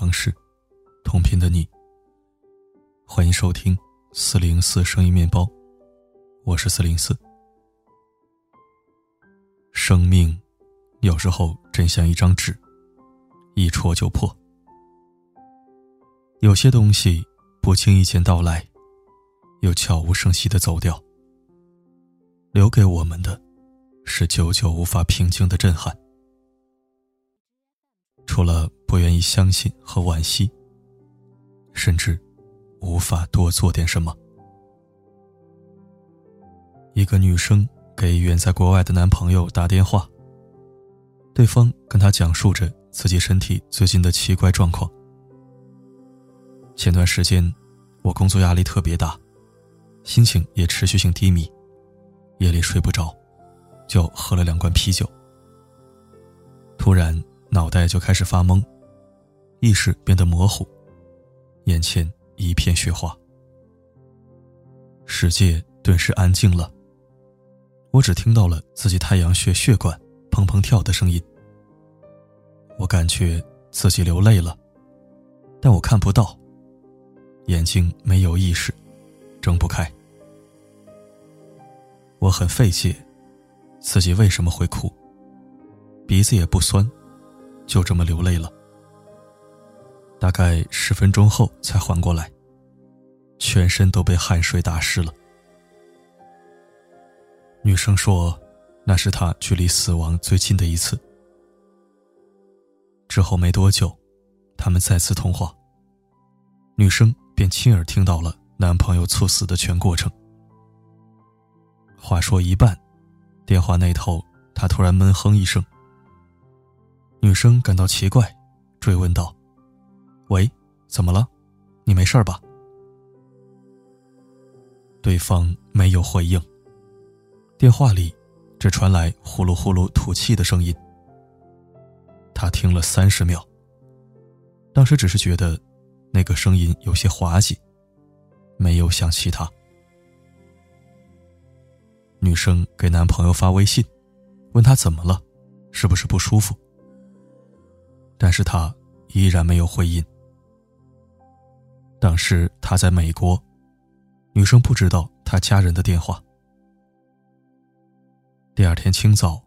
城市，同频的你。欢迎收听四零四声音面包，我是四零四。生命有时候真像一张纸，一戳就破。有些东西不经意间到来，又悄无声息的走掉，留给我们的，是久久无法平静的震撼。除了不愿意相信和惋惜，甚至无法多做点什么。一个女生给远在国外的男朋友打电话，对方跟她讲述着自己身体最近的奇怪状况。前段时间，我工作压力特别大，心情也持续性低迷，夜里睡不着，就喝了两罐啤酒。突然。脑袋就开始发懵，意识变得模糊，眼前一片雪花，世界顿时安静了。我只听到了自己太阳穴血管砰砰跳的声音。我感觉自己流泪了，但我看不到，眼睛没有意识，睁不开。我很费解，自己为什么会哭，鼻子也不酸。就这么流泪了，大概十分钟后才缓过来，全身都被汗水打湿了。女生说，那是她距离死亡最近的一次。之后没多久，他们再次通话，女生便亲耳听到了男朋友猝死的全过程。话说一半，电话那头他突然闷哼一声。女生感到奇怪，追问道：“喂，怎么了？你没事吧？”对方没有回应。电话里只传来呼噜呼噜吐气的声音。他听了三十秒。当时只是觉得那个声音有些滑稽，没有想其他。女生给男朋友发微信，问他怎么了，是不是不舒服？但是他依然没有回音。当时他在美国，女生不知道他家人的电话。第二天清早，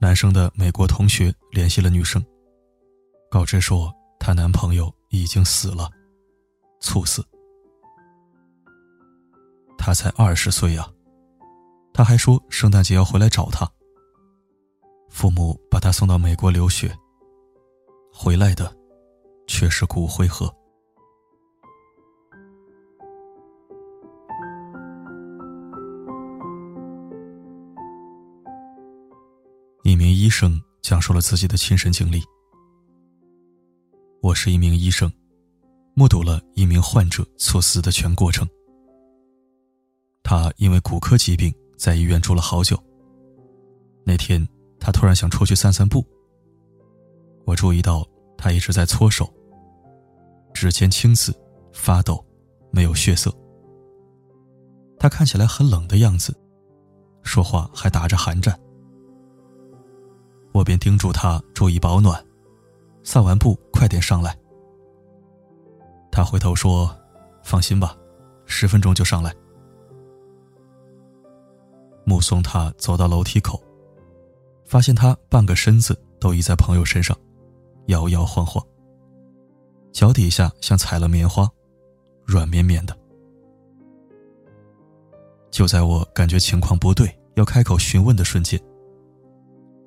男生的美国同学联系了女生，告知说她男朋友已经死了，猝死。他才二十岁啊，他还说圣诞节要回来找他。父母把他送到美国留学。回来的，却是骨灰盒。医生讲述了自己的亲身经历。我是一名医生，目睹了一名患者猝死的全过程。他因为骨科疾病在医院住了好久。那天，他突然想出去散散步。我注意到他一直在搓手，指尖青紫，发抖，没有血色。他看起来很冷的样子，说话还打着寒战。我便叮嘱他注意保暖，散完步快点上来。他回头说：“放心吧，十分钟就上来。”目送他走到楼梯口，发现他半个身子都倚在朋友身上。摇摇晃晃，脚底下像踩了棉花，软绵绵的。就在我感觉情况不对，要开口询问的瞬间，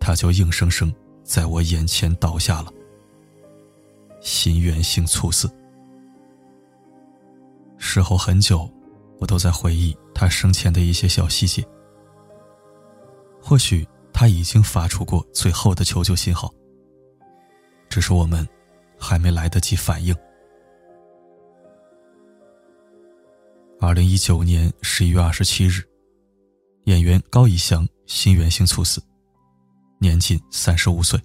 他就硬生生在我眼前倒下了。心源性猝死。事后很久，我都在回忆他生前的一些小细节。或许他已经发出过最后的求救信号。只是我们还没来得及反应。二零一九年十一月二十七日，演员高以翔心源性猝死，年仅三十五岁。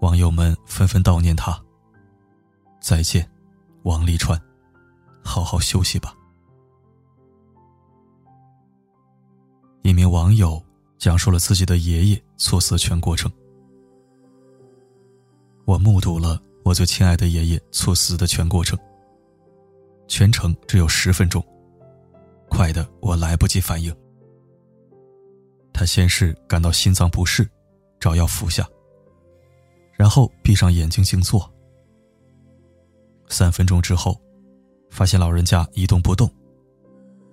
网友们纷纷悼念他。再见，王沥川，好好休息吧。一名网友讲述了自己的爷爷猝死全过程。我目睹了我最亲爱的爷爷猝死的全过程。全程只有十分钟，快的我来不及反应。他先是感到心脏不适，找药服下，然后闭上眼睛静坐。三分钟之后，发现老人家一动不动，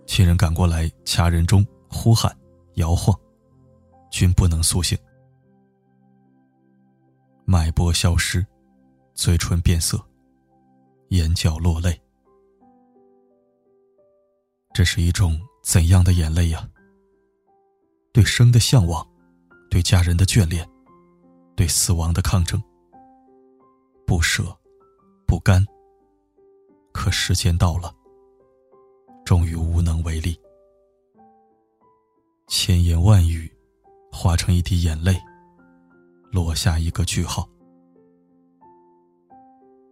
亲人赶过来掐人中、呼喊、摇晃，均不能苏醒。脉搏消失，嘴唇变色，眼角落泪。这是一种怎样的眼泪呀？对生的向往，对家人的眷恋，对死亡的抗争，不舍，不甘。可时间到了，终于无能为力。千言万语，化成一滴眼泪，落下一个句号。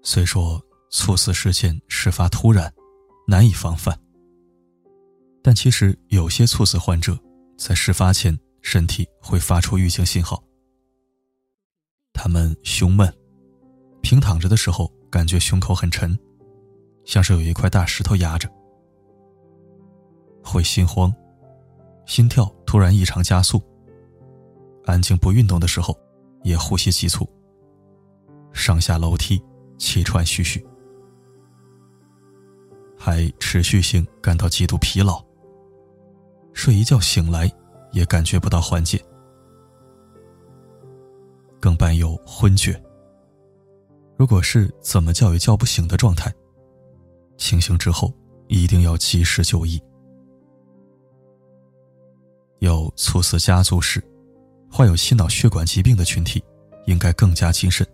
虽说猝死事件事发突然，难以防范。但其实有些猝死患者在事发前身体会发出预警信号，他们胸闷，平躺着的时候感觉胸口很沉，像是有一块大石头压着；会心慌，心跳突然异常加速；安静不运动的时候也呼吸急促，上下楼梯气喘吁吁，还持续性感到极度疲劳。睡一觉醒来，也感觉不到缓解，更伴有昏厥。如果是怎么叫也叫不醒的状态，清醒之后一定要及时就医。有猝死家族史、患有心脑血管疾病的群体，应该更加谨慎。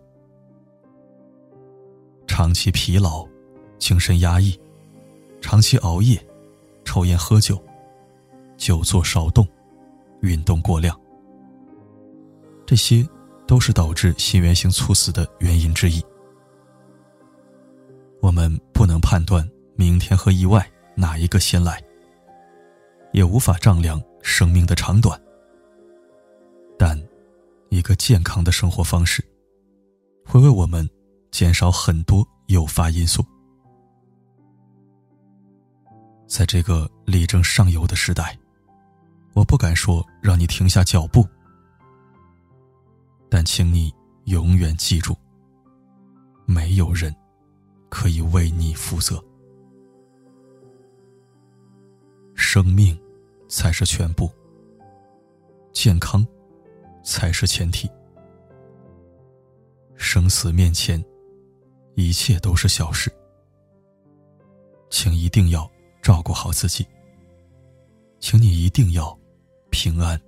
长期疲劳、精神压抑、长期熬夜、抽烟喝酒。久坐少动，运动过量，这些都是导致心源性猝死的原因之一。我们不能判断明天和意外哪一个先来，也无法丈量生命的长短。但，一个健康的生活方式，会为我们减少很多诱发因素。在这个力争上游的时代。我不敢说让你停下脚步，但请你永远记住：没有人可以为你负责。生命才是全部，健康才是前提。生死面前，一切都是小事，请一定要照顾好自己，请你一定要。平安，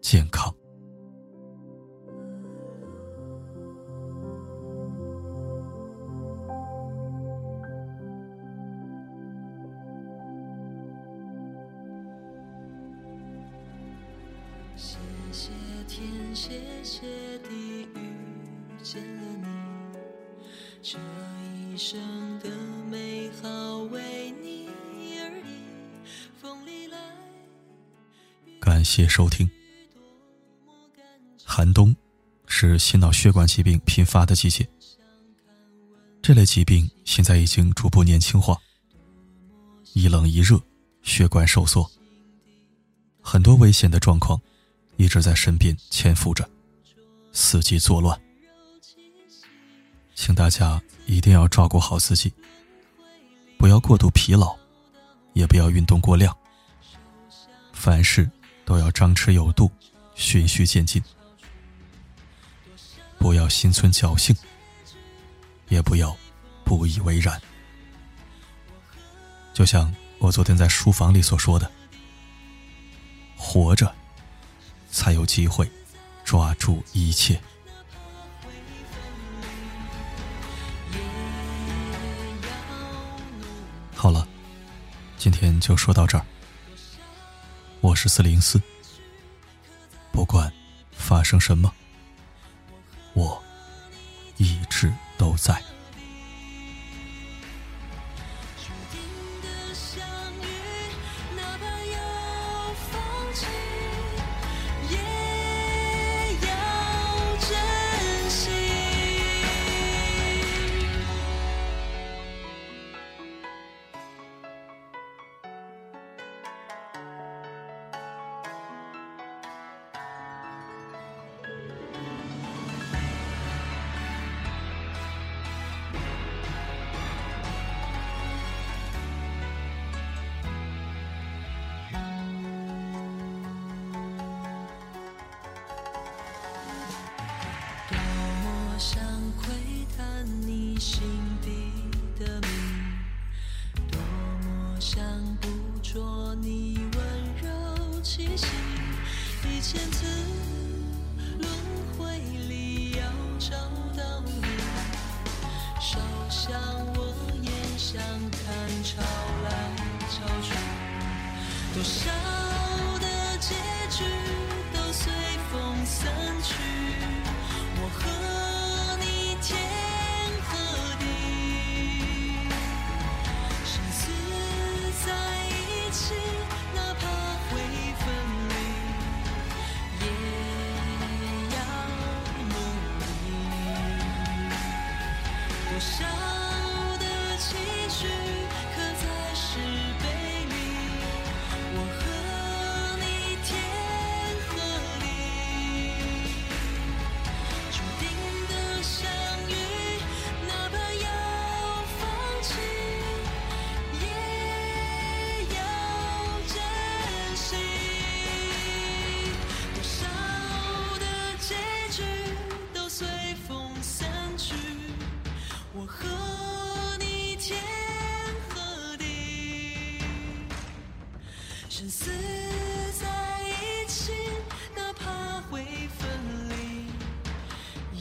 健康。谢谢天，谢谢地，遇见了你，这一生的美好为你感谢收听。寒冬是心脑血管疾病频发的季节，这类疾病现在已经逐步年轻化。一冷一热，血管收缩，很多危险的状况一直在身边潜伏着，伺机作乱。请大家一定要照顾好自己，不要过度疲劳，也不要运动过量。凡事。都要张弛有度，循序渐进，不要心存侥幸，也不要不以为然。就像我昨天在书房里所说的：“活着，才有机会抓住一切。”好了，今天就说到这儿。我是四零四，不管发生什么，我一直都在。心底的谜，多么想捕捉你温柔气息，一千次轮回里要找到你，烧香我眼想看潮来潮去，多少多生死在一起，哪怕会分离，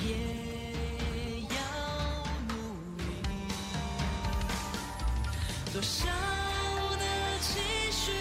也要努力。多少的期许